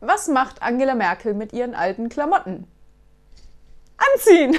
Was macht Angela Merkel mit ihren alten Klamotten? Anziehen!